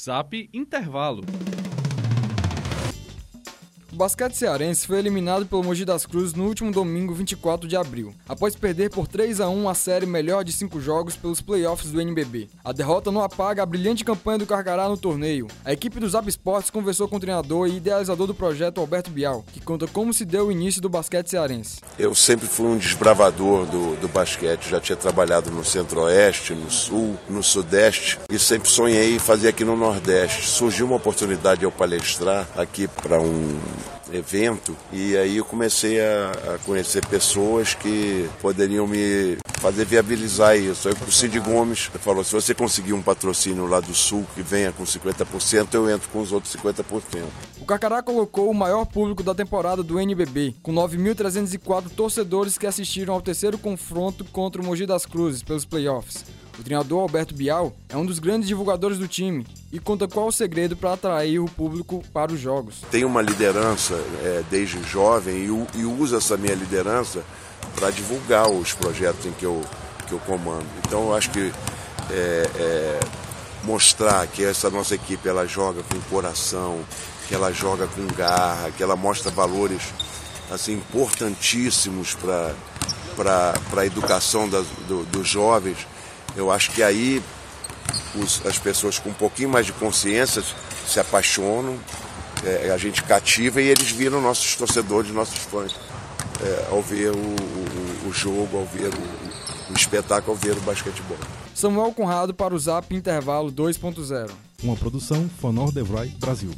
Zap Intervalo. O basquete cearense foi eliminado pelo Mogi das Cruzes no último domingo, 24 de abril, após perder por 3 a 1 a série melhor de 5 jogos pelos playoffs do NBB. A derrota não apaga a brilhante campanha do Carcará no torneio. A equipe do Zap Sports conversou com o treinador e idealizador do projeto, Alberto Bial, que conta como se deu o início do basquete cearense. Eu sempre fui um desbravador do, do basquete, já tinha trabalhado no Centro-Oeste, no Sul, no Sudeste e sempre sonhei em fazer aqui no Nordeste. Surgiu uma oportunidade de eu palestrar aqui para um evento e aí eu comecei a, a, conhecer pessoas que poderiam me fazer viabilizar isso. Aí o Cid Gomes falou: se você conseguir um patrocínio lá do Sul que venha com 50%, eu entro com os outros 50%. O Carcará colocou o maior público da temporada do NBB, com 9.304 torcedores que assistiram ao terceiro confronto contra o Mogi das Cruzes pelos playoffs. O treinador Alberto Bial é um dos grandes divulgadores do time e conta qual o segredo para atrair o público para os jogos. Tem uma liderança é, desde jovem e, e usa essa minha liderança para divulgar os projetos em que eu, que eu comando. Então eu acho que é, é, mostrar que essa nossa equipe ela joga com coração, que ela joga com garra, que ela mostra valores assim importantíssimos para a educação do, dos jovens eu acho que aí os, as pessoas com um pouquinho mais de consciência se apaixonam, é, a gente cativa e eles viram nossos torcedores, nossos fãs, é, ao ver o, o, o, jogo, ao ver o, o espetáculo, ao ver o basquetebol. Samuel Conrado para o Zap Intervalo 2.0. Uma produção Fanor Devroy Brasil.